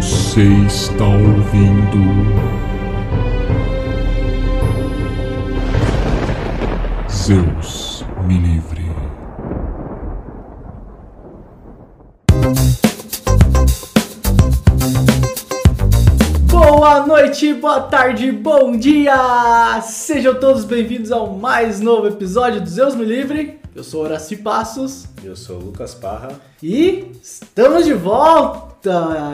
Você está ouvindo. Zeus me livre. Boa noite, boa tarde, bom dia! Sejam todos bem-vindos ao mais novo episódio do Zeus Me Livre. Eu sou Horaci Passos Eu sou o Lucas Parra. e estamos de volta!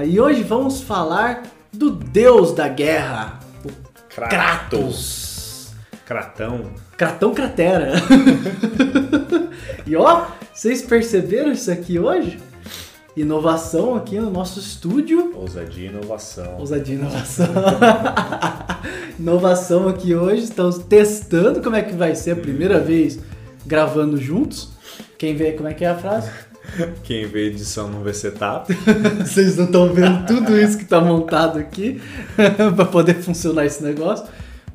E hoje vamos falar do deus da guerra, o Kratos. Kratão. Kratão Cratera. e ó, vocês perceberam isso aqui hoje? Inovação aqui no nosso estúdio. Ousadia e inovação. Ousadia e inovação. inovação aqui hoje. Estamos testando como é que vai ser a primeira vez gravando juntos. Quem vê como é que é a frase? Quem vê edição não vê setup. Vocês não estão vendo tudo isso que tá montado aqui para poder funcionar esse negócio.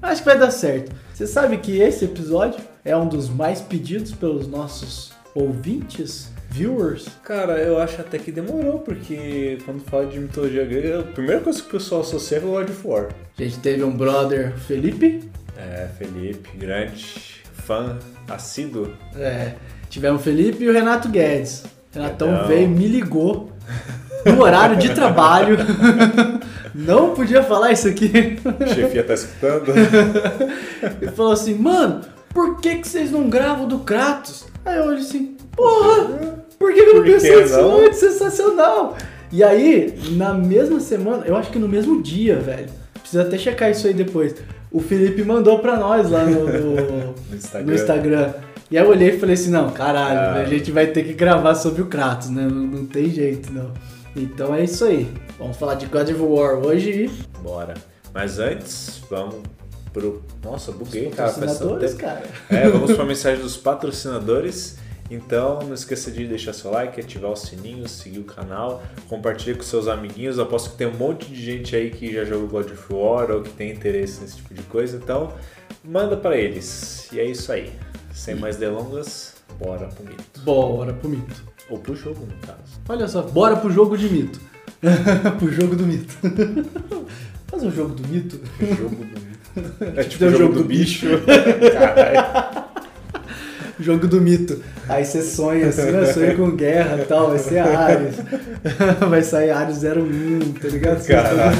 Acho que vai dar certo. Você sabe que esse episódio é um dos mais pedidos pelos nossos ouvintes, viewers. Cara, eu acho até que demorou, porque quando fala de mitologia grega, a primeira coisa que o pessoal associa é o God of War. A gente teve um brother, Felipe. É, Felipe, grande fã assíduo. É, tivemos o Felipe e o Renato Guedes. Renatão Legal. veio, me ligou no horário de trabalho. Não podia falar isso aqui. A chefia tá escutando. Ele falou assim, mano, por que, que vocês não gravam do Kratos? Aí eu olhei assim, porra, por que, que eu não pensei nisso não? antes? Sensacional! E aí, na mesma semana, eu acho que no mesmo dia, velho, precisa até checar isso aí depois. O Felipe mandou pra nós lá no, no- No Instagram. no Instagram. E aí eu olhei e falei assim, não, caralho, Ah. a gente vai ter que gravar sobre o Kratos, né? Não, não tem jeito, não. Então é isso aí. Vamos falar de God of War hoje e Bora. Mas antes, vamos pro. Nossa, buguei, cara. patrocinadores, cara. É, vamos para a mensagem dos patrocinadores. Então, não esqueça de deixar seu like, ativar o sininho, seguir o canal, compartilhar com seus amiguinhos. Aposto que tem um monte de gente aí que já jogou God of War ou que tem interesse nesse tipo de coisa. Então, manda para eles. E é isso aí. Sem mais delongas, bora pro mito. Bora pro mito. Ou pro jogo, no caso. Olha só, bora pro jogo de mito. pro jogo do mito. Faz um jogo do mito. Jogo do mito. É tipo o o jogo, jogo do do bicho. Caralho. Jogo do mito. Aí você sonha assim, eu sonho com guerra e tal, vai ser Ares. Vai sair Ares 01, tá ligado? Caralho.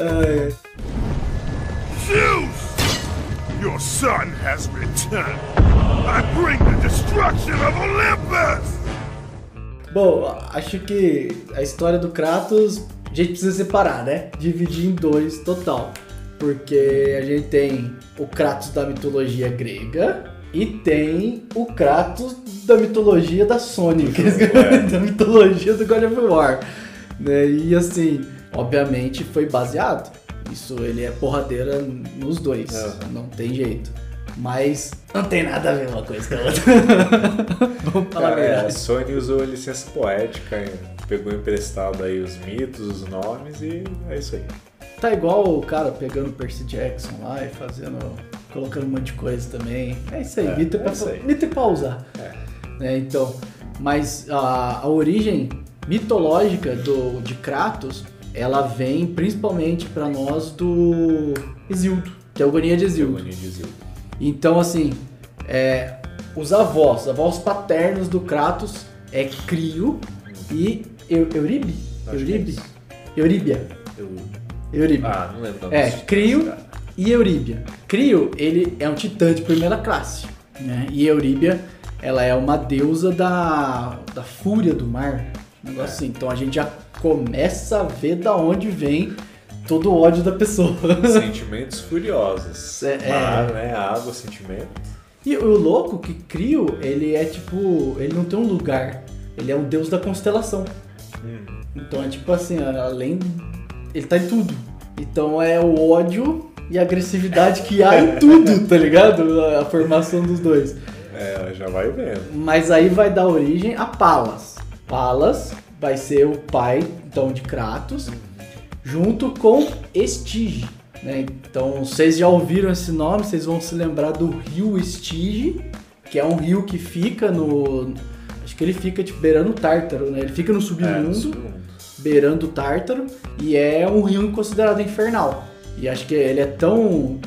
Ai, Your son has returned. I bring the destruction of Olympus! Bom, acho que a história do Kratos a gente precisa separar, né? Dividir em dois total. Porque a gente tem o Kratos da mitologia grega e tem o Kratos da mitologia da Sony, É. da mitologia do God of War. Né? E assim, obviamente foi baseado. Isso ele é porradeira nos dois, Aham. não tem jeito. Mas não tem nada a ver uma coisa com a outra. Vamos falar a Cara, é, a verdade. Sony usou a licença poética, pegou emprestado aí os mitos, os nomes e é isso aí. Tá igual o cara pegando Percy Jackson lá e fazendo. colocando um monte de coisa também. É isso aí, É, mito, é é pra, isso aí. mito é pra usar. É. Né, então, mas a, a origem mitológica do, de Kratos, ela vem principalmente pra nós do Isildo, que é a agonia de Isildo. Agonia de Isildo. Então, assim, é, os avós, os avós paternos do Kratos é Crio e Euribe? É Euribe? isso. Euríbia. Eu- Euribe. Ah, não lembro É, Crio e Euríbia. Crio, ele é um titã de primeira classe, né? E Euríbia, ela é uma deusa da, da fúria do mar, um negócio É. assim. Então a gente já começa a ver da onde vem todo o ódio da pessoa. Sentimentos furiosos. É, é. Mar, né? Água, sentimento. E o louco que Crio, ele é tipo, ele não tem um lugar, ele é um deus da constelação. Hum. Então é tipo assim, além. Ele tá em tudo. Então é o ódio e a agressividade que há em tudo, tá ligado? A formação dos dois. É, já vai vendo. Mas aí vai dar origem a Palas. Palas vai ser o pai, então, de Kratos, junto com Estige. né? Então, vocês já ouviram esse nome, vocês vão se lembrar do rio Estige, que é um rio que fica no. Acho que ele fica tipo, beirando o Tártaro, né? Ele fica no É, no submundo. submundo. beirando o Tártaro e é um rio considerado infernal. E acho que ele é tão.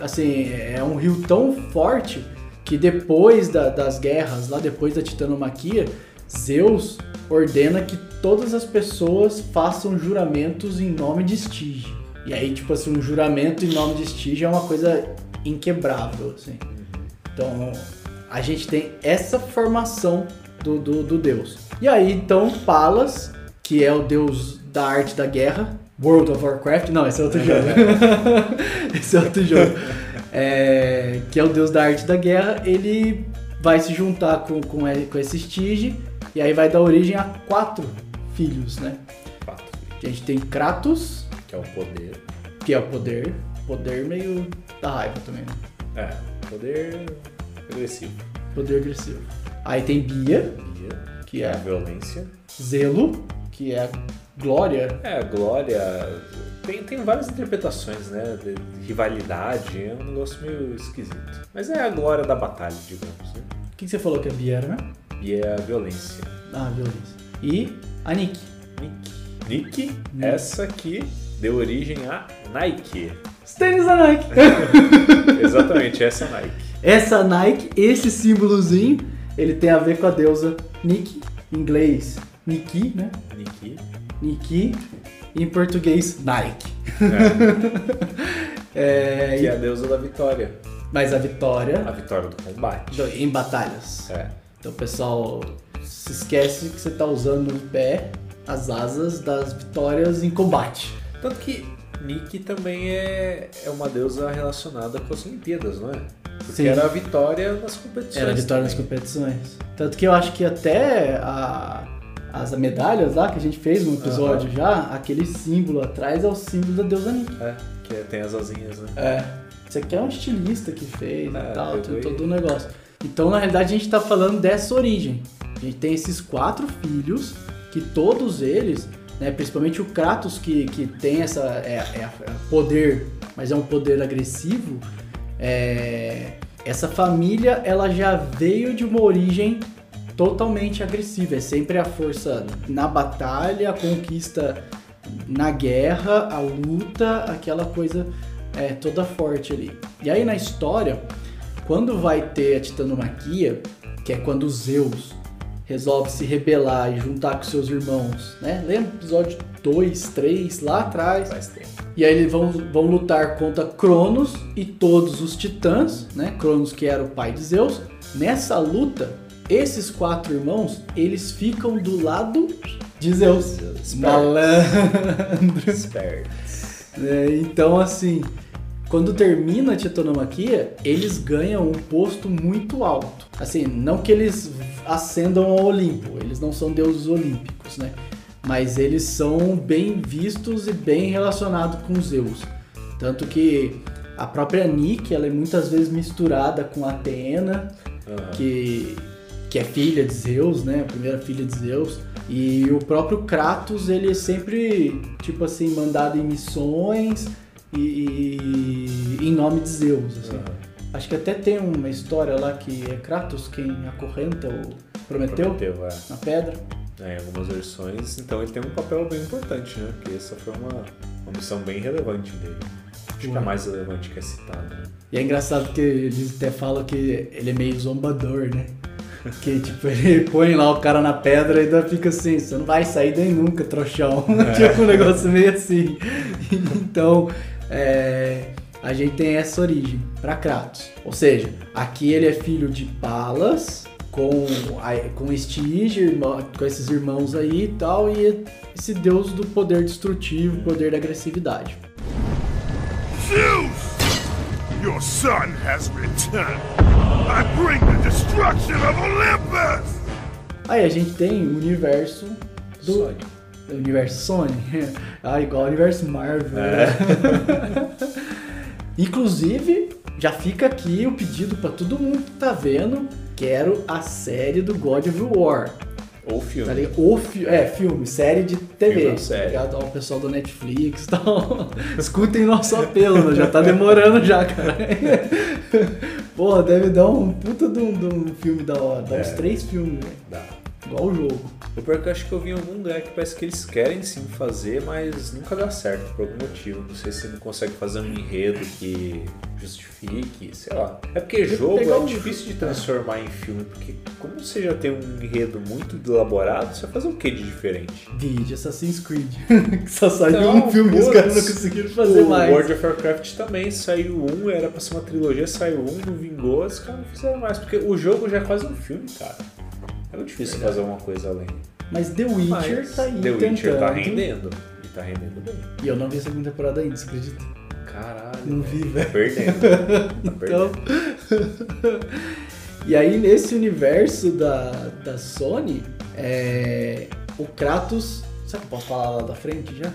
Assim, é um rio tão forte que depois da- das guerras, lá depois da titanomaquia, Zeus ordena que todas as pessoas façam juramentos em nome de Estige. E aí, tipo assim, um juramento em nome de Estige é uma coisa inquebrável, assim. Então, a gente tem essa formação do, do, do deus. E aí, então, Palas, que é o deus da arte da guerra, World of Warcraft, não, esse é outro jogo. esse é outro jogo. É, que é o deus da arte da guerra, ele vai se juntar com, com, com esse Stige e aí vai dar origem a quatro filhos, né? Quatro, A gente tem Kratos, que é o poder. que é o poder, poder meio da raiva também, né? É, poder agressivo. Poder agressivo. Aí tem Bia, Bia, que a é violência. Zelo, que é glória. É, a glória. Tem, tem várias interpretações, né? De rivalidade, é um negócio meio esquisito. Mas é a glória da batalha, digamos, né? O que, que você falou que a Bia era, né? E é a violência. Ah, violência. E a Nick. Nick. Nick, essa aqui deu origem a Nike. Os tênis da Nike. Exatamente, essa a Nike. Essa Nike, esse símbolozinho, ele tem a ver com a deusa Nick, em inglês Niki, né? Nike. Niki, em português Nike. É, É, que é a deusa da vitória. mas a A vitória vitória do combate. em batalhas. É. Então, pessoal, se esquece que você tá usando no pé as asas das vitórias em combate. Tanto que Nick também é, é uma deusa relacionada com as Olimpíadas, não é? Porque Sim. era a vitória nas competições. Era a vitória nas também. competições. Tanto que eu acho que até a- as medalhas lá que a gente fez no episódio já, aquele símbolo atrás é o símbolo da deusa Nick. É, que tem as asinhas, né? É. Isso aqui é um estilista que fez É, e tal, todo o negócio. Então, na realidade, a gente tá falando dessa origem. A gente tem esses quatro filhos, que todos eles, né, principalmente o Kratos, que, que tem essa é, é- é poder, mas é um poder agressivo, é, essa família ela já veio de uma origem totalmente agressiva. É sempre a força na batalha, a conquista na guerra, a luta, aquela coisa é, toda forte ali. E aí na história, quando vai ter a titanomaquia, que é quando Zeus resolve se rebelar e juntar com seus irmãos, né? Lembra o episódio 2, 3, lá atrás? Faz tempo. E aí eles vão, vão lutar contra Cronos e todos os titãs, né? Cronos que era o pai de Zeus. Nessa luta, esses quatro irmãos, eles ficam do lado de Zeus. Malandro. Espertos. É, então, assim, quando termina a titanomaquia, eles ganham um posto muito alto. Assim, não que eles ascendam ao Olimpo, eles não são deuses olímpicos, né? Mas eles são bem vistos e bem relacionados com Zeus. Tanto que a própria Nike, ela é muitas vezes misturada com Atena, Aham. que, que é filha de Zeus, né? A primeira filha de Zeus. E o próprio Kratos, ele é sempre, tipo assim, mandado em missões e, e- em nome de Zeus, assim. Aham. Acho que até tem uma história lá que é Kratos quem acorrenta o Prometeu, Prometeu, é. na pedra. É, em algumas versões, então ele tem um papel bem importante, né? Porque essa foi uma, uma missão bem relevante dele. Acho que é a mais relevante que é citada. né? E é engraçado que eles até falam que ele é meio zombador, né? Que tipo, ele põe lá o cara na pedra e ainda fica assim, você não vai sair daí nunca, trouxão. tipo um negócio meio assim. Então, é, a gente tem essa origem pra Kratos. Ou seja, aqui ele é filho de Palas, com, a- com Estige, irmão- com esses irmãos aí e tal, e esse deus do poder destrutivo, poder da agressividade. Zeus! Your son has returned. I bring the destruction of Olympus! Aí a gente tem o universo do Sonic. Universo Sony. ah, igual o universo Marvel. É. né? Inclusive, já fica aqui o pedido pra todo mundo que tá vendo. Quero a série do God of War. Ou filme. Tá ligado? O fi é, filme, série de TV. Filme, tá série. ligado? Ó, o pessoal do Netflix e tal. Escutem nosso apelo, né? já tá demorando já, cara. Porra, deve dar um puta de um, de um filme da hora. Dá uns É. três filmes, velho. Dá. Igual o jogo. O pior é que eu acho que eu vi em algum lugar que parece que eles querem sim fazer, mas nunca dá certo por algum motivo. Não sei se não consegue fazer um enredo que justifique, sei lá. É porque que jogo é um- difícil de transformar em filme, porque como você já tem um enredo muito elaborado, você vai fazer o que de diferente? Vídeo Assassin's Creed. que só saiu Não, um filme e os caras não conseguiram fazer o mais. World of Warcraft também saiu um, era pra ser uma trilogia, saiu um, não vingou, os caras não fizeram mais, porque o jogo já é quase um filme, cara. É muito difícil Verdade. fazer alguma coisa além. Mas The Witcher Mas tá aí The Witcher tá tentando. rendendo. E tá rendendo bem. E eu não vi a segunda temporada ainda, você acredita? Caralho. Não vi, velho. Tá perdendo. Tá Então. perdendo. e aí, nesse universo da, da Sony, é, o Kratos. Será que eu posso falar lá da frente já?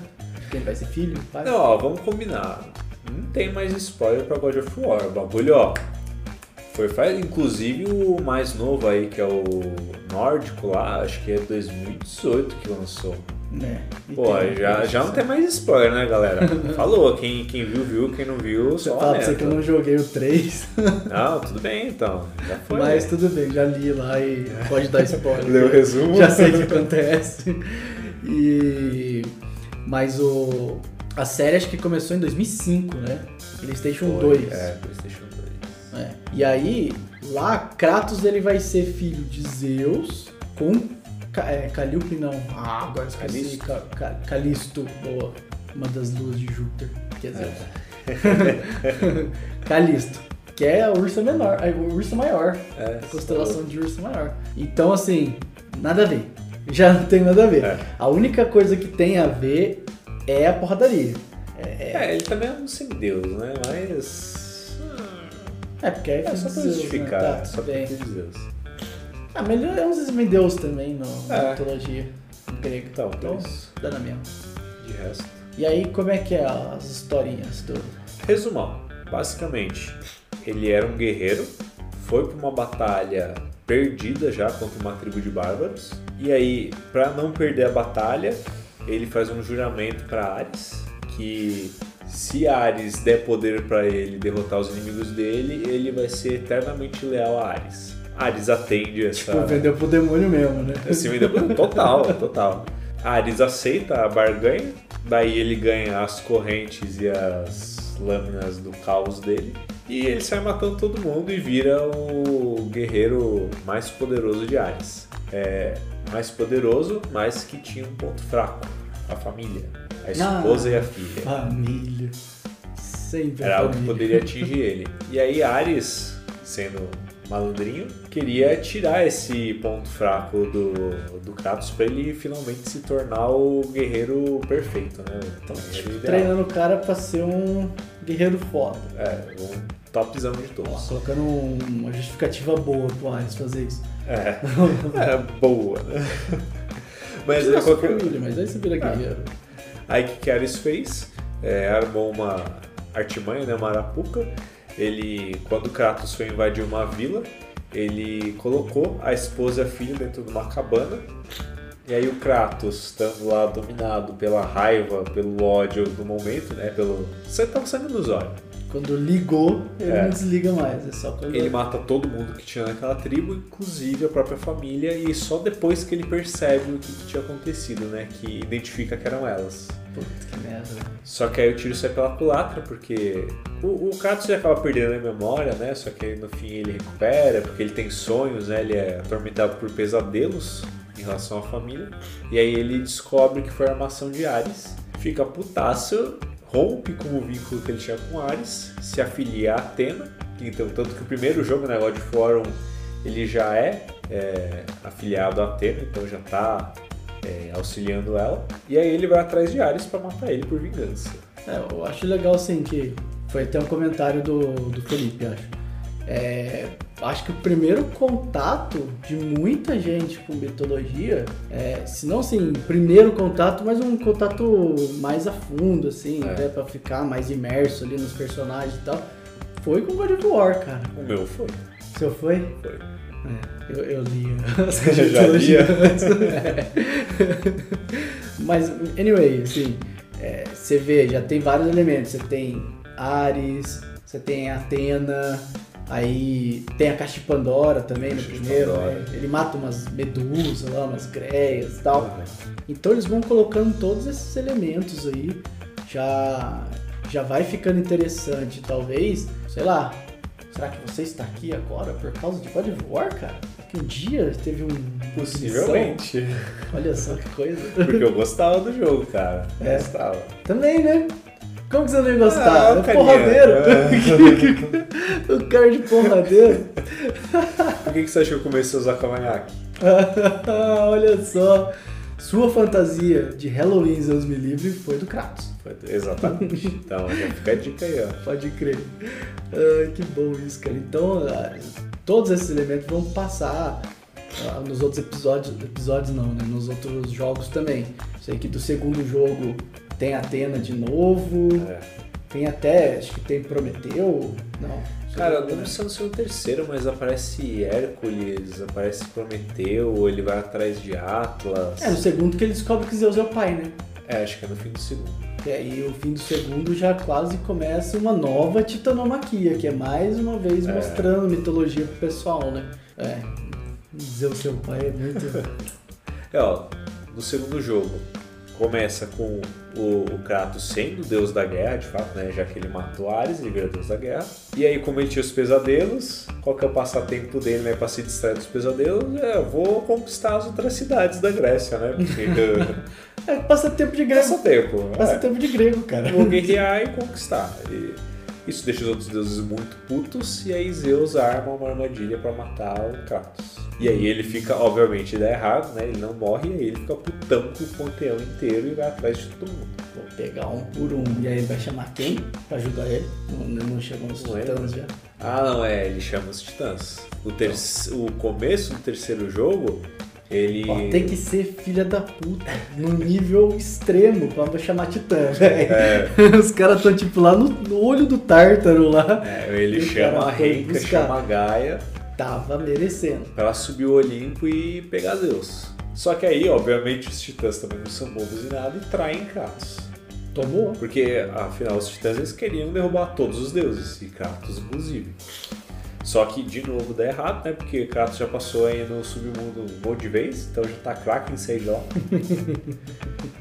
Quem vai ser filho? Pai? Não, ó, vamos combinar. Não tem mais spoiler pra God of War. O bagulho, ó. Foi faz, inclusive o mais novo aí, que é o nórdico lá, acho que é 2018 que lançou. Né? Pô, já, já não tem mais spoiler, né, galera? Falou, quem, quem viu, viu, quem não viu, só falar pra você que eu não joguei o 3, Não, tudo bem então. Já foi. mas tudo bem, já li lá e pode dar spoiler. Leu o resumo? Já sei o que acontece. E. Mas o. A série acho que começou em 2005, né? PlayStation Foi, 2. É, PlayStation 2. É. E aí, lá, Kratos ele vai ser filho de Zeus com é, Calíope, não. Ah, agora esqueci. Calisto. Ca- Ca- Calisto, boa. Uma das luas de Júpiter. Quer dizer. Calisto. Que é a ursa menor, a ursa maior. É, A constelação de ursa maior. Então, assim, nada a ver. Já não tem nada a ver. É. A única coisa que tem a ver é a porradaria. É, É, ele também é um semideus, né? Mas. É porque é, É só pra justificar, né? é Tá, só bem. Deus. Ah, mas ele é um semideus também na É. mitologia grega. Então, Então, mas dá na mesma. de resto. E aí, como é que é as historinhas do... Resumão, basicamente, ele era um guerreiro, foi pra uma batalha perdida já contra uma tribo de bárbaros, e aí, pra não perder a batalha, ele faz um juramento pra Ares que se Ares der poder pra ele derrotar os inimigos dele, ele vai ser eternamente leal a Ares. Ares atende essa Tipo, vendeu pro demônio mesmo, né? Esse me deu total, total. Ares aceita a barganha, daí ele ganha as correntes e as lâminas do caos dele. E ele sai matando todo mundo e vira o guerreiro mais poderoso de Ares. É, mais poderoso, mas que tinha um ponto fraco: a família, a esposa Ah, e a filha. Família. Sempre Era algo que família. poderia atingir ele. E aí Ares, sendo malandrinho, queria tirar esse ponto fraco do, do Kratos pra ele finalmente se tornar o guerreiro perfeito, né? Então. Treinando o cara pra ser um guerreiro foda. É, um topzão de todos. Colocando um- uma justificativa boa pro Ares fazer isso. É, é boa, né? Mas qualquer... família, mas aí você vira Ah. guerreiro. Aí o que, Ares fez? É, armou uma artimanha, né, uma arapuca. Ele, quando Kratos foi invadir uma vila, ele colocou a esposa e a filha dentro de uma cabana. E aí o Kratos, estando lá dominado pela raiva, pelo ódio do momento, né, pelo... Você tava sangue nos olhos. Quando ligou, ele É. não desliga mais. É só quando. Ele mata todo mundo que tinha naquela tribo, inclusive a própria família, e só depois que ele percebe o que, que tinha acontecido, né, que identifica que eram elas. Putz, que merda. Só que aí o tiro sai pela culatra, porque o, o Kratos já acaba perdendo a memória, né? Só que aí no fim ele recupera, porque ele tem sonhos, né? Ele é atormentado por pesadelos em relação à família. E aí ele descobre que foi a armação de Ares, fica putaço, rompe com o vínculo que ele tinha com Ares, se afilia a Atena. Então, tanto que o primeiro jogo, né, God 1, ele já é, é, afiliado a Atena, então já tá é, auxiliando ela. E aí ele vai atrás de Ares pra matar ele por vingança. É, eu acho legal assim que foi até um comentário do, do Felipe, acho. É, acho que o primeiro contato de muita gente com mitologia, é, se não assim, primeiro contato, mas um contato mais a fundo, assim, É. até pra ficar mais imerso ali nos personagens e tal, foi com God of War, cara. O meu foi. O seu foi? Foi. É, eu, eu li as já lia? antes. Mas, anyway, assim, é, você vê, já tem vários elementos. Você tem Ares, você tem Atena, Aí tem a caixa de Pandora também no primeiro, né? Ele mata umas medusas lá, umas greias e tal. Então eles vão colocando todos esses elementos aí, já já vai ficando interessante, talvez, sei lá. Será que você está aqui agora por causa de God of War, cara? Que um dia teve um Possivelmente. Olha só que coisa. Porque eu gostava do jogo, cara. É. Gostava. Também, né? Como que você não ia gostar? Ah, é porradeiro. o cara de porradeiro. Por que, que você achou que eu comecei a usar cavanhaque? Olha só. Sua fantasia de Halloween, Deus me livre, foi do Kratos. Exatamente. Então já fica a dica aí, ó. Pode crer. Ah, que bom isso, cara. Então, ah, todos esses elementos vão passar ah, nos outros episódios. Episódios não, né? Nos outros jogos também. Sei que do segundo jogo tem Atena de novo. É. Tem até, acho que tem Prometeu. Não. Cara, eu não sei se é o terceiro, mas aparece Hércules, aparece Prometeu, ele vai atrás de Atlas. É, no segundo que ele descobre que Zeus é o pai, né? É, acho que é no fim do segundo. E aí o fim do segundo já quase começa uma nova titanomaquia, que é mais uma vez É. mostrando mitologia pro pessoal, né? É. Zeus seu pai é muito. É, ó, no segundo jogo, começa com o, o Kratos sendo o deus da guerra, de fato, né? Já que ele matou Ares, ele vira deus da guerra. E aí, como ele tinha os pesadelos, qual que é o passatempo dele, né? Pra se distrair dos pesadelos? É, eu vou conquistar as outras cidades da Grécia, né? Porque É passatempo de grego. passatempo. é. Passatempo de grego, cara. Vou guerrear e conquistar. E isso deixa os outros deuses muito putos, e aí Zeus arma uma armadilha pra matar o Kratos. E aí ele fica, obviamente, dá errado, né? Ele não morre, e aí ele fica putão com o panteão inteiro e vai atrás de todo mundo. Vou pegar um por um. E aí ele vai chamar quem pra ajudar ele? Não, não chegam os é? titãs já. Ah, não, é, ele chama os titãs. O, ter... o começo do terceiro jogo, ele. Tem que ser filha da puta, num nível extremo pra chamar titã, velho. É, Os caras estão tipo lá no, no olho do tártaro lá. é, ele chama a Renka, buscar. chama a Gaia, Tava merecendo. pra ela subir o Olimpo e pegar Zeus. Só que aí, obviamente, os titãs também não são bobos e nada e traem Kratos. Tomou? Porque, afinal, os titãs eles queriam derrubar todos os deuses, e Kratos inclusive. Só que, de novo, dá errado, né? Porque Kratos já passou aí no submundo um monte de vez, então já tá Kraken de lá.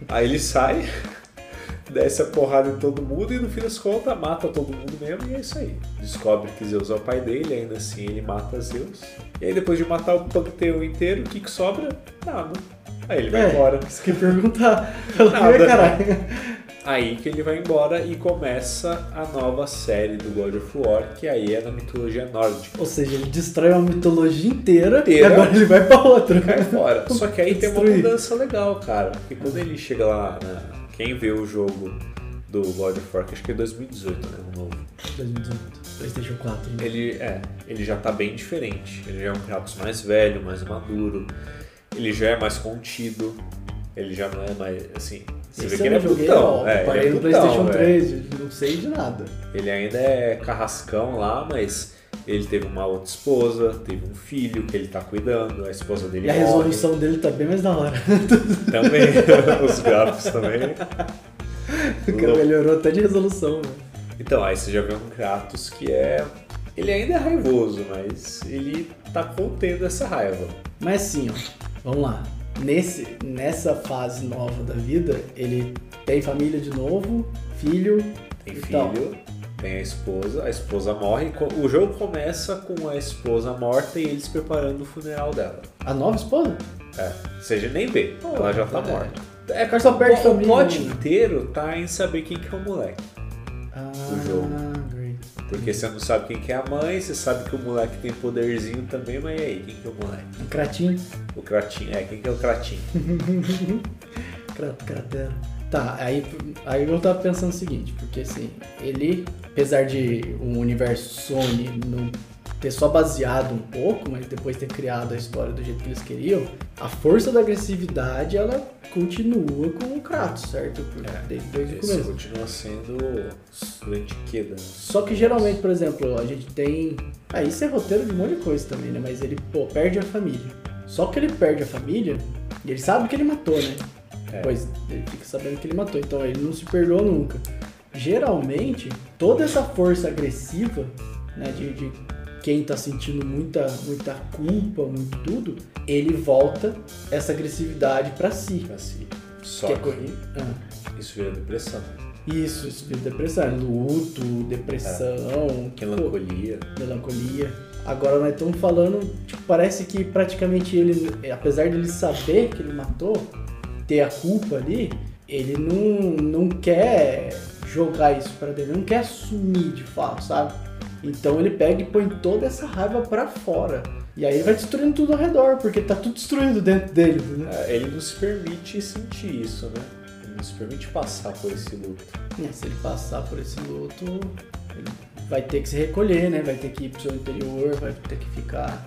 aí ele sai, desce a porrada em todo mundo e no fim das contas mata todo mundo mesmo e é isso aí. Descobre que Zeus é o pai dele, ainda assim ele mata Zeus. E aí depois de matar o panteão inteiro, o que, que sobra? Nada. Aí ele vai É, embora. Isso que perguntar. Pelo Nada. caralho. Aí que ele vai embora e começa a nova série do God of War, que aí é na mitologia nórdica. Ou seja, ele destrói uma mitologia inteira, e Inteira. agora ele vai pra outra. Cai fora. Só que aí tem uma mudança legal, cara. Porque quando ele chega lá, na... quem vê o jogo do God of War, que acho que é 2018, né? O novo. 2018, PlayStation 4. né? Ele é, ele já tá bem diferente. Ele já é um Kratos mais velho, mais maduro. Ele já é mais contido. Ele já não é mais assim. Você Esse vê que ele é não joguei, putão. ó, é, ele parei é no putão, PlayStation velho. 3, não sei de nada. Ele ainda é carrascão lá, mas ele teve uma outra esposa, teve um filho que ele tá cuidando, a esposa dele E a morre. resolução dele tá bem mais da hora. também, os gráficos também. O cara melhorou até de resolução, né? Então, aí você já vê um Kratos que é. Ele ainda é raivoso, mas ele tá contendo essa raiva. Mas assim, ó, vamos lá. Nesse, nessa fase nova da vida, ele tem família de novo, filho. Tem filho, tal. tem a esposa, a esposa morre. O jogo começa com a esposa morta e eles preparando o funeral dela. A nova esposa? É, seja, nem vê, Pô, ela já tá é. morta. É, cara só perde o, família. o plot inteiro tá em saber quem que é o moleque. Ah, do jogo. Porque você não sabe quem que é a mãe, você sabe que o moleque tem poderzinho também, mas e aí, quem que é o moleque? Um cratinho. O Kratinho, é, quem que é o Kratinho? Cra- Cratera. Tá, aí, aí eu tava pensando o seguinte, porque assim, ele, apesar de o universo Sony não ter só baseado um pouco, mas depois ter criado a história do jeito que eles queriam, a força da agressividade ela continua com o Kratos, certo? É, Desde, desde o começo. continua sendo o Antiqueda. né? Só que geralmente, por exemplo, a gente tem. Ah, isso é roteiro de um monte de coisa também, né? Mas ele, pô, perde a família. Só que ele perde a família e ele sabe que ele matou, né? É. Pois ele fica sabendo que ele matou, então ele não se perdoa nunca. Geralmente, toda essa força agressiva, né, de, de quem tá sentindo muita, muita culpa, muito tudo, ele volta essa agressividade pra si. Assim, só Que é que Ah. isso vira depressão, Isso, isso vira depressão, é luto, depressão, É. pô, melancolia. melancolia. Agora nós estamos falando, tipo, parece que praticamente ele, apesar de ele saber que ele matou, ter a culpa ali, ele não, não quer jogar isso pra dentro, ele não quer assumir de fato, sabe? Então ele pega e põe toda essa raiva pra fora. E aí ele vai destruindo tudo ao redor, porque tá tudo destruído dentro dele, né? É, Ele não se permite sentir isso, né? Ele não se permite passar por esse luto. É, se ele passar por esse luto, ele vai ter que se recolher, né? Vai ter que ir pro seu interior, vai ter que ficar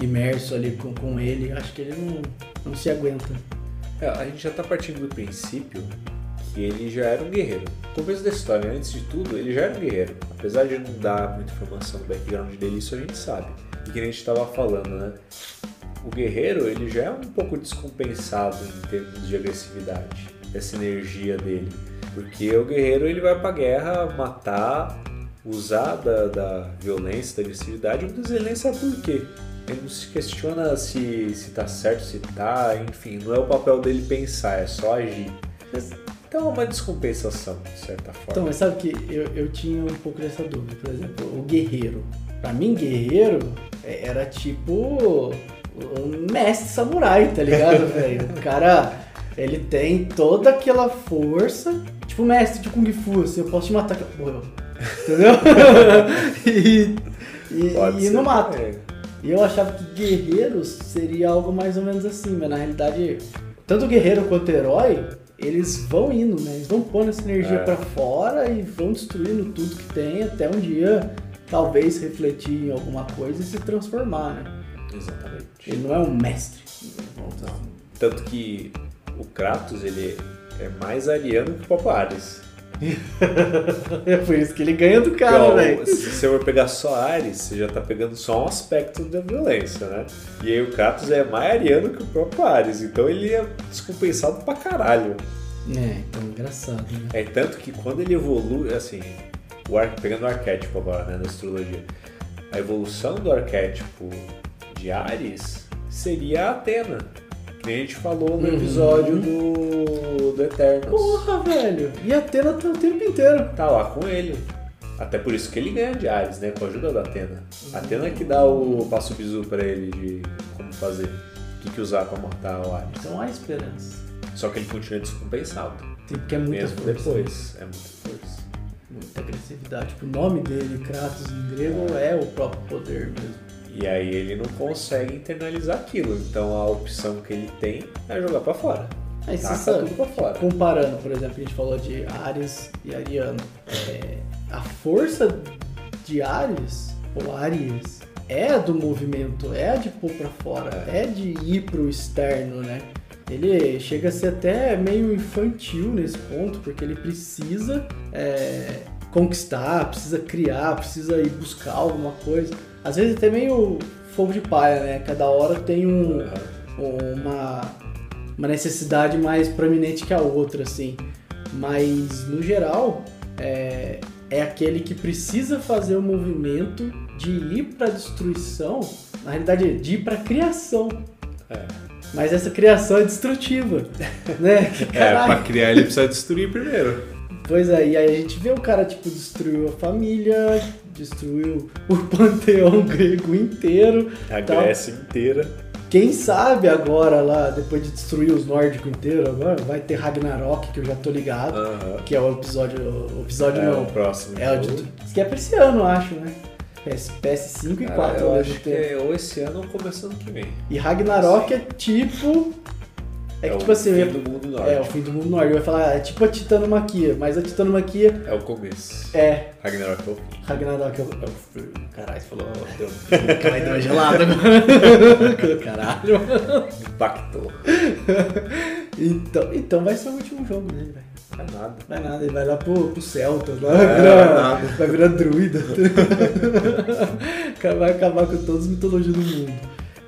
imerso ali com, com ele. Acho que ele não, não se aguenta. É, a gente já tá partindo do princípio ele já era um guerreiro. No começo da história, antes de tudo, ele já era um guerreiro. Apesar de não dar muita informação do background dele, isso a gente sabe. E que a gente estava falando, né? O guerreiro, ele já é um pouco descompensado em termos de agressividade, essa energia dele. Porque o guerreiro, ele vai pra guerra matar, usar da, da violência, da agressividade, vezes ele nem sabe por quê. Ele não se questiona se, se tá certo, se tá, enfim, não é o papel dele pensar, é só agir. Então é uma descompensação, de certa forma. Então, mas sabe que eu, eu tinha um pouco dessa dúvida. Por exemplo, o guerreiro. Pra mim, guerreiro é- era tipo um mestre samurai, tá ligado, velho? O cara, ele tem toda aquela força, tipo mestre de Kung Fu, assim, eu posso te matar. Morreu. Entendeu? e e, e não mata. também. E eu achava que guerreiros seria algo mais ou menos assim, mas na realidade, tanto guerreiro quanto herói, eles vão indo, né? Eles vão pondo essa energia É. pra fora e vão destruindo tudo que tem até um dia talvez refletir em alguma coisa e se transformar, né? Exatamente. Ele não é um mestre. Tanto que o Kratos, ele é mais ariano que o Papa Ares. É por isso que ele ganha do cara, Então, velho. se você for pegar só Ares, você já tá pegando só um aspecto da violência, né? E aí o Kratos é mais ariano que o próprio Ares, então ele é descompensado pra caralho. É, então engraçado, né? É tanto que quando ele evolui, assim, o ar, pegando o arquétipo agora, né, na astrologia, a evolução do arquétipo de Ares seria a Atena, nem a gente falou no Uhum. episódio do, do Eternos. Porra, velho. E a Atena tá o tempo inteiro. Tá lá com ele. Até por isso que ele ganha de Ares, né? Com a ajuda da Atena. A Atena que dá o passo bizu pra ele de como fazer, o que, que usar pra matar o Ares. Então há esperança. Só que ele continua descompensado. Tem porque é muita mesmo força. depois. É muita força. Muita agressividade. Tipo, o nome dele, Kratos em grego, é o próprio poder mesmo. E aí ele não consegue internalizar aquilo. Então a opção que ele tem é jogar pra fora. Aí você Taca sabe, tudo pra fora. comparando, por exemplo, a gente falou de Ares e Ariano. É, a força de Ares, ou Aries, é a do movimento, é a de pôr pra fora, é, de ir pro externo, né? Ele chega a ser até meio infantil nesse ponto, porque ele precisa é, conquistar, precisa criar, precisa ir buscar alguma coisa. Às vezes até meio fogo de palha, né? Cada hora tem um, uma, uma necessidade mais proeminente que a outra, assim. Mas, no geral, é, é aquele que precisa fazer o movimento de ir para destruição, na realidade, de ir para criação. É. Mas essa criação é destrutiva, né? Que É, pra criar ele precisa destruir primeiro. Pois é, e aí a gente vê o cara, tipo, destruiu a família, destruiu o panteão grego inteiro. A Tá. Grécia inteira. Quem sabe agora lá, depois de destruir os nórdicos inteiros, agora vai ter Ragnarok, que eu já tô ligado, Aham. que é o episódio. O episódio É não. o próximo. É o de. Que é pra esse ano, eu acho, né? PS, PS5 e Cara, 4 eu acho que é ou esse ano ou começando que vem. E Ragnarok é tipo. É que o tipo assim, eu fim do mundo é o fim do mundo. Eu ia falar, é tipo a Titanomaquia, mas a Titanomaquia É o começo. é. Ragnarok é o fim. Ragnarok é o. é o- Caralho, você falou. Deu, uma gelada agora. Caralho. Impactou. Então, então vai ser o último jogo dele, velho. É nada. Vai nada, ele vai lá pro, pro Celtas, lá, É, vai, virar, vai virar druida. O vai acabar com todas as mitologias do mundo.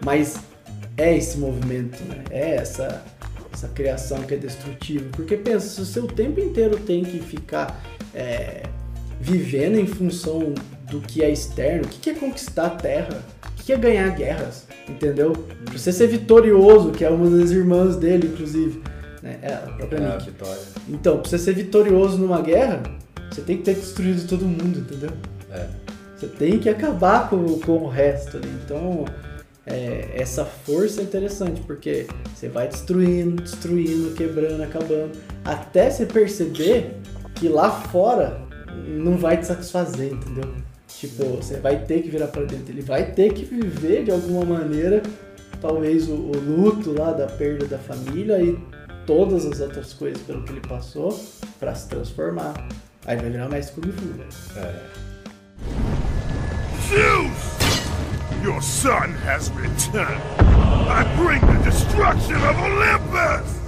Mas é esse movimento, né? É essa, essa criação que é destrutiva. Porque pensa, se o tempo inteiro tem que ficar é, vivendo em função do que é externo, o que é conquistar a terra, o que é ganhar guerras, entendeu? Pra você ser vitorioso, que é uma das irmãs dele, inclusive, né? É, a própria É a Nick. vitória. Então, pra você ser vitorioso numa guerra, você tem que ter destruído todo mundo, entendeu? É. Você tem que acabar com, com o resto ali. Então, é, essa força é interessante, porque você vai destruindo, destruindo, quebrando, acabando, até você perceber que lá fora não vai te satisfazer, entendeu? Tipo, você vai ter que virar pra dentro, ele vai ter que viver de alguma maneira, talvez o, o luto lá da perda da família e todas as outras coisas pelo que ele passou pra se transformar. Aí vai virar mais Kung Fu, velho. É. Your son has returned. I bring the destruction of Olympus!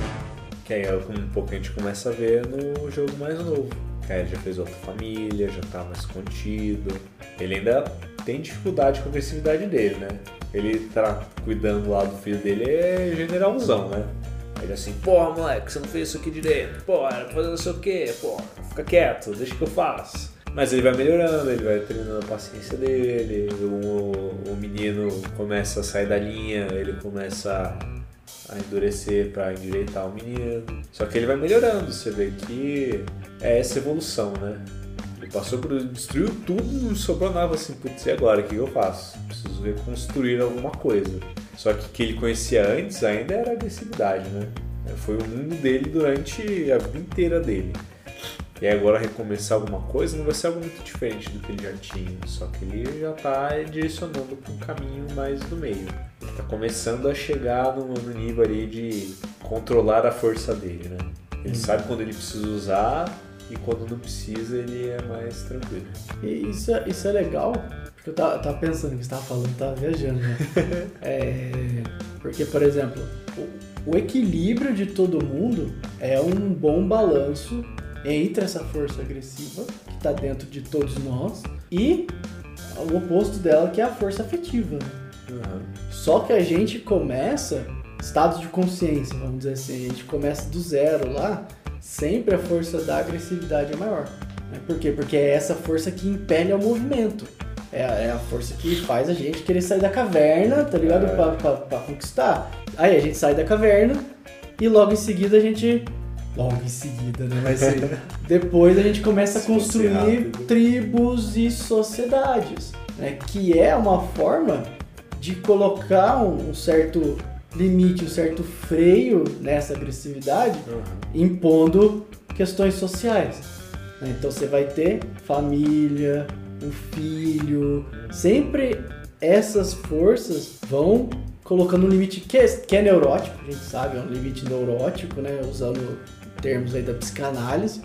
Que aí é um pouco a gente começa a ver no jogo mais novo. Que aí já fez outra família, já tá mais contido. Ele ainda tem dificuldade com a agressividade dele, né? Ele tá cuidando lá do filho dele, é generalzão, né? Ele assim, porra moleque, você não fez isso aqui direito, porra, era pra fazer não sei o que, porra, fica quieto, deixa que eu faço. Mas ele vai melhorando, ele vai treinando a paciência dele, o, o menino começa a sair da linha, ele começa a endurecer pra endireitar o menino. Só que ele vai melhorando, você vê que é essa evolução, né? Ele passou por. destruiu tudo, não sobrou nada assim, putz, e agora? O que eu faço? Preciso reconstruir alguma coisa. Só que o que ele conhecia antes ainda era agressividade, né? Foi o mundo dele durante a vida inteira dele. E agora recomeçar alguma coisa não vai ser algo muito diferente do que ele já tinha, só que ele já está direcionando para um caminho mais do meio. Ele está começando a chegar no, no nível ali de controlar a força dele, né? Ele sabe quando ele precisa usar e quando não precisa ele é mais tranquilo. E isso, é- isso é legal, porque eu tava, tava pensando que você tava falando, tava viajando, né? É, porque, por exemplo, o, o equilíbrio de todo mundo é um bom balanço entre essa força agressiva, que está dentro de todos nós, e o oposto dela, que é a força afetiva. né? Só que a gente começa, estado de consciência, vamos dizer assim, a gente começa do zero lá, sempre a força da agressividade é maior. né? Por quê? Porque é essa força que impele ao movimento. É, a- é a força que faz a gente querer sair da caverna, tá ligado? É. Pra, pra- pra conquistar. Aí a gente sai da caverna e logo em seguida a gente. Logo em seguida, né? Mas depois a gente começa a construir rápido. tribos e sociedades, né? Que é uma forma de colocar um, um certo limite, um certo freio nessa agressividade, impondo questões sociais. né? Então você vai ter família, um filho, sempre essas forças vão colocando um limite que é, que é neurótico, a gente sabe, é um limite neurótico, né? Usando termos aí da psicanálise,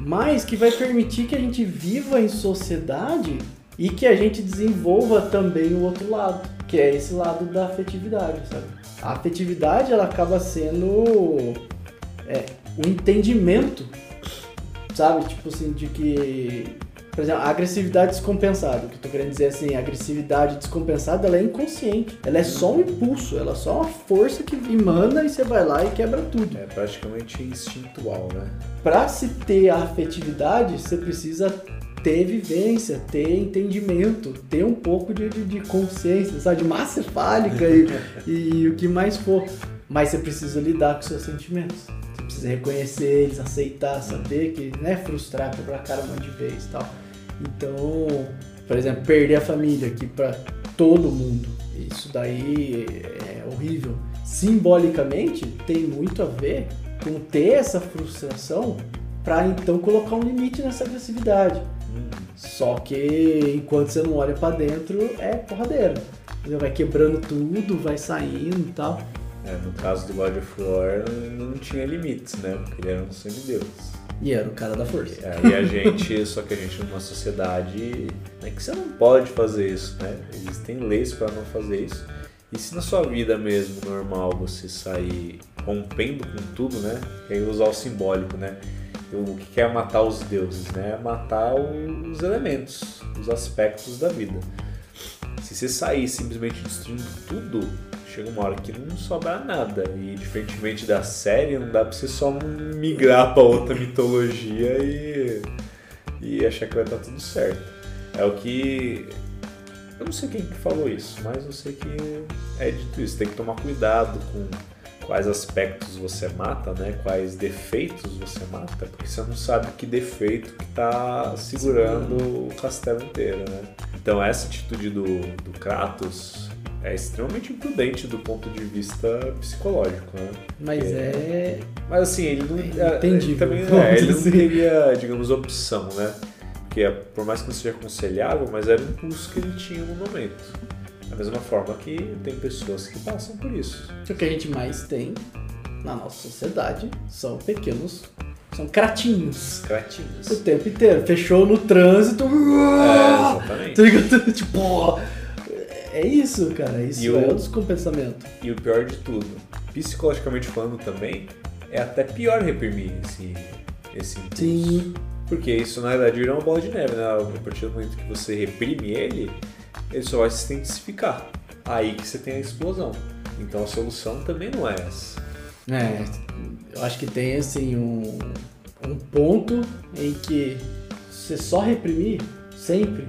mas que vai permitir que a gente viva em sociedade e que a gente desenvolva também o outro lado, que é esse lado da afetividade, sabe? A afetividade ela acaba sendo é, o entendimento, sabe? Tipo assim, de que, por exemplo, a agressividade descompensada, o que eu tô querendo dizer assim, a agressividade descompensada ela é inconsciente, ela é só um impulso, ela é só uma força que emana e você vai lá e quebra tudo. É praticamente instintual, né? Para se ter a afetividade, você precisa ter vivência, ter entendimento, ter um pouco de, de, de consciência, sabe? De massa cefálica e, e o que mais for. Mas você precisa lidar com seus sentimentos. Você precisa reconhecer eles, aceitar, saber que, né, frustrar, quebrar a cara um monte de vez e tal. Então, por exemplo, perder a família aqui para todo mundo, isso daí é horrível. Simbolicamente, tem muito a ver com ter essa frustração para então colocar um limite nessa agressividade. Só que enquanto você não olha para dentro, é porradeira. Entendeu? Vai quebrando tudo, vai saindo e tal. É, no caso do God of War não tinha limites, né? Porque ele era um semideus. E era o cara da força. É, e a gente, só que a gente numa sociedade é que você não pode fazer isso, né? Existem leis para não fazer isso. E se na sua vida mesmo normal você sair rompendo com tudo, né? E aí usar o simbólico, né? O que é matar os deuses, né? É matar os elementos, os aspectos da vida. Se você sair simplesmente destruindo tudo, chega uma hora que não sobra nada. E diferentemente da série, não dá pra você só migrar pra outra mitologia e, e achar que vai estar tudo certo. É o que. Eu não sei quem que falou isso, mas eu sei que é dito isso. Tem que tomar cuidado com quais aspectos você mata, né? Quais defeitos você mata, porque você não sabe que defeito que tá segurando o castelo inteiro, né? Então essa atitude do, do Kratos é extremamente imprudente do ponto de vista psicológico, né? Mas é. Mas assim, ele não. É entendível, Ele também vamos é, ele não teria, digamos, opção, né? Porque é, por mais que não seja aconselhável, mas era o impulso que ele tinha no momento. Da mesma forma que tem pessoas que passam por isso. O que a gente mais tem na nossa sociedade são pequenos. São cratinhos. Cratinhos. O tempo inteiro. Fechou no trânsito. É, exatamente. Tá? Tipo, é isso, cara. Isso E é o- descompensamento. E o pior de tudo, psicologicamente falando também, é até pior reprimir esse, esse impulso. Sim. Porque isso na verdade vira uma bola de neve, né? A partir do momento que você reprime ele, ele só vai se intensificar. Aí que você tem a explosão. Então a solução também não é essa. É, eu acho que tem assim um, um ponto em que você só reprimir sempre,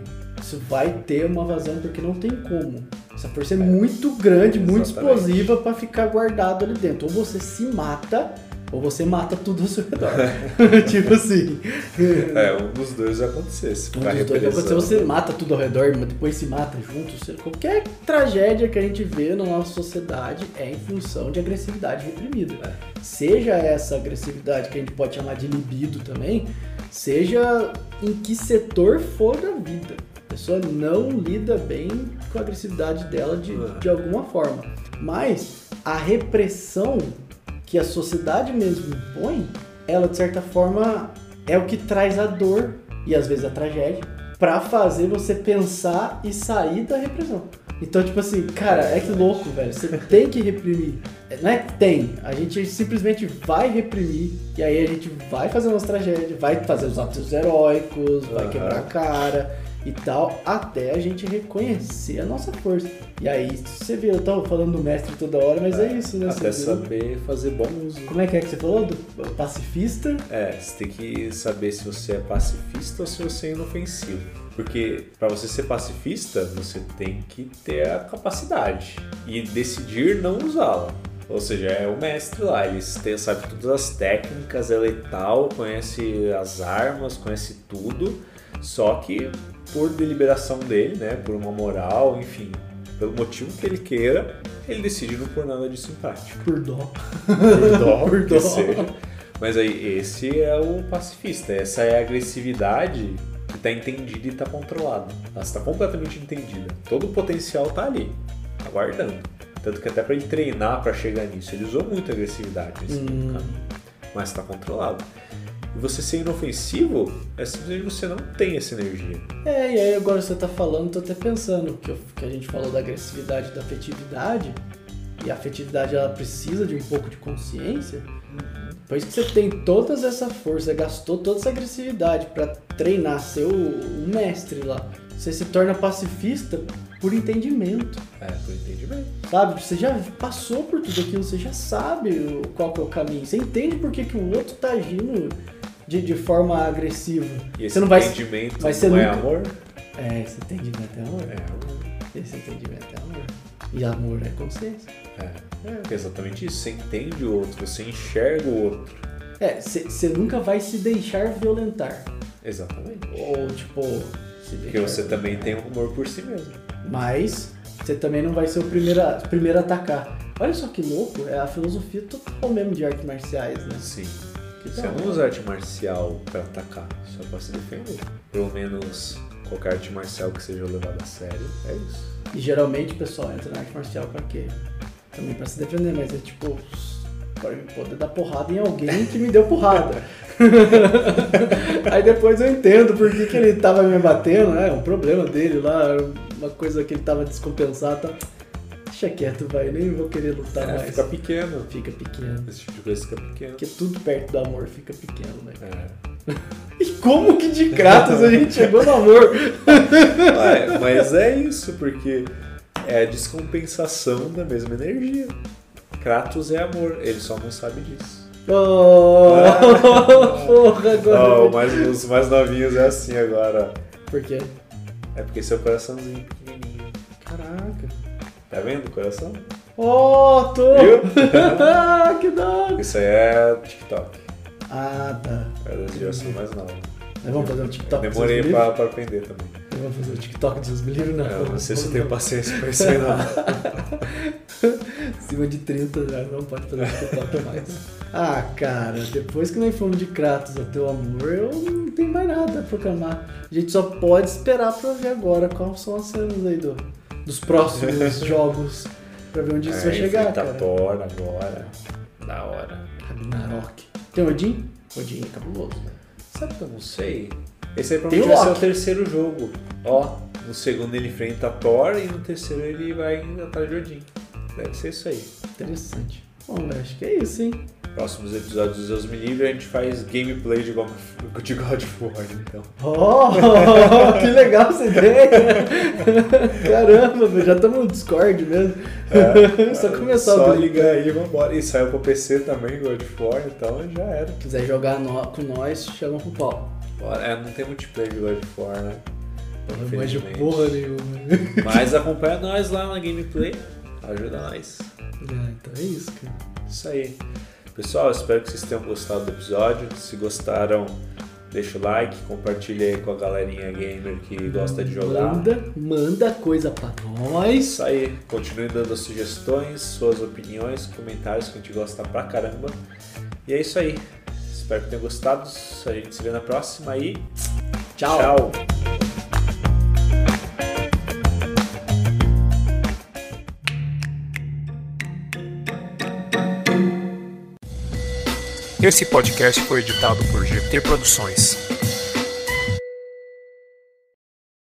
isso vai ter uma vazão porque não tem como. Essa força é muito grande, muito Exatamente. explosiva pra ficar guardado ali dentro. Ou você se mata, ou você mata tudo ao seu redor. tipo assim. É, um dos dois vai acontecer. Se Um dos dois vai acontecer, você mata tudo ao redor, mas depois se mata junto. Qualquer tragédia que a gente vê na nossa sociedade é em função de agressividade reprimida. Seja essa agressividade que a gente pode chamar de libido também, seja em que setor for da vida. Pessoa não lida bem com a agressividade dela de, É. de alguma forma. Mas a repressão que a sociedade mesmo impõe, ela de certa forma é o que traz a dor e às vezes a tragédia pra fazer você pensar e sair da repressão. Então, tipo assim, cara, é que louco, velho. Você tem que reprimir. Não é que tem. A gente simplesmente vai reprimir. E aí a gente vai fazer umas tragédias, vai fazer os atos heróicos, vai quebrar a cara e tal, até a gente reconhecer a nossa força. E aí você vê, eu tava falando do mestre toda hora, mas é, isso, né? Até saber fazer bom uso. Como é que é que você falou? Do pacifista? É, você tem que saber se você é pacifista ou se você é inofensivo. Porque para você ser pacifista, você tem que ter a capacidade e decidir não usá-la. Ou seja, é o mestre lá, ele tem- sabe todas as técnicas, é letal, conhece as armas, conhece tudo, só que por deliberação dele, né, por uma moral, enfim, pelo motivo que ele queira, ele decide não pôr nada disso em prática Por dó. por dó, Por dó. seja. Mas aí, esse é o pacifista, essa é a agressividade que tá entendida e tá controlada. Ela está completamente entendida. Todo o potencial tá ali, aguardando. Tanto que até para ele treinar para chegar nisso, ele usou muita agressividade nesse do caminho. Mas tá controlado. E você ser inofensivo é simplesmente você não tem essa energia. É, e aí agora você tá falando, tô até pensando que, eu- que a gente falou da agressividade e da afetividade, e a afetividade ela precisa de um pouco de consciência. Depois que você tem toda essa força, gastou toda essa agressividade pra treinar, ser o, o mestre lá, você se torna pacifista por entendimento. É, por entendimento. Sabe? Você já passou por tudo aquilo, você já sabe qual que é o caminho. Você entende por que, que o outro tá agindo de, de forma agressiva. E esse você não vai. entendimento mas você não é amor? É, esse entendimento é amor. É amor. Esse entendimento é amor. E amor é consciência. É, é exatamente isso. Você entende o outro, você enxerga o outro. É, você nunca vai se deixar violentar. Exatamente. Ou, tipo, se Porque você violentar. também tem um amor por si mesmo. Mas você também não vai ser o primeiro a, primeiro a atacar. Olha só que louco, é a filosofia total mesmo de artes marciais, né? Sim. Você não usa arte marcial pra atacar, só pra se defender. Pelo menos qualquer arte marcial que seja levada a sério, é isso. E geralmente o pessoal entra na arte marcial pra quê? Também pra se defender, mas é tipo, para eu poder dar porrada em alguém que me deu porrada. Aí depois eu entendo por que, que ele tava me batendo, é um problema dele lá, uma coisa que ele tava descompensado. Tá... Deixa quieto, vai, nem vou querer lutar É, mais. fica pequeno. Fica pequeno. Esse tipo de coisa fica pequeno. Porque tudo perto do amor fica pequeno, né? É. E como que de Kratos a gente chegou no amor? Ué, mas é isso, porque é a descompensação da mesma energia. Kratos é amor, ele só não sabe disso. Oh, porra, agora. Mas os mais novinhos é assim agora. Por quê? É porque seu coraçãozinho pequenininho. Caraca. Tá vendo o coração? Oh, tô! Viu? que da hora. Isso aí é TikTok. Ah, tá. É da geração mais nova. Nós vamos fazer um TikTok Eu de demorei pra, pra aprender também. Nós Vamos fazer um TikTok de Deus me livre, não. Eu não sei se eu tenho paciência pra isso aí não. Acima de 30 já não pode fazer TikTok mais. Ah, cara, depois que nós fomos de Kratos o amor, eu não tenho mais nada a proclamar. A gente só pode esperar pra ver agora quais são as cenas aí do, dos próximos jogos. Pra ver onde isso vai chegar, Tá cara. Thor agora. Da hora. Ragnarok. Tem Odin? Odin é cabuloso, né? Sabe que eu não sei? Esse aí provavelmente o vai ser o terceiro jogo. Ó, no segundo ele enfrenta Thor e no terceiro ele vai atrás de Odin. Deve ser isso aí. Interessante. Bom, eu acho que é isso, hein? Próximos episódios dos Deus Me Livre a gente faz gameplay de God de God of War, então. Oh, que legal essa ideia! Caramba, já estamos no Discord mesmo. Só começar Só vídeo. ligar aí, vambora. E saiu pro PC também, God of War, então já era. Se quiser jogar no- com nós, chama pro pau. Bora. É, não tem multiplayer de God of War, né? Não manjo Infelizmente. porra nenhuma. Mas acompanha nós lá na gameplay. Ajuda nós. Ah, então é isso, cara. Isso aí. Pessoal, espero que vocês tenham gostado do episódio. Se gostaram, deixa o like, compartilha aí com a galerinha gamer que gosta de jogar. Manda, manda coisa pra nós. Isso aí. Continue dando sugestões, suas opiniões, comentários que a gente gosta pra caramba. E é isso aí. Espero que tenham gostado. A gente se vê na próxima e Tchau. tchau. Esse podcast foi editado por GT Produções.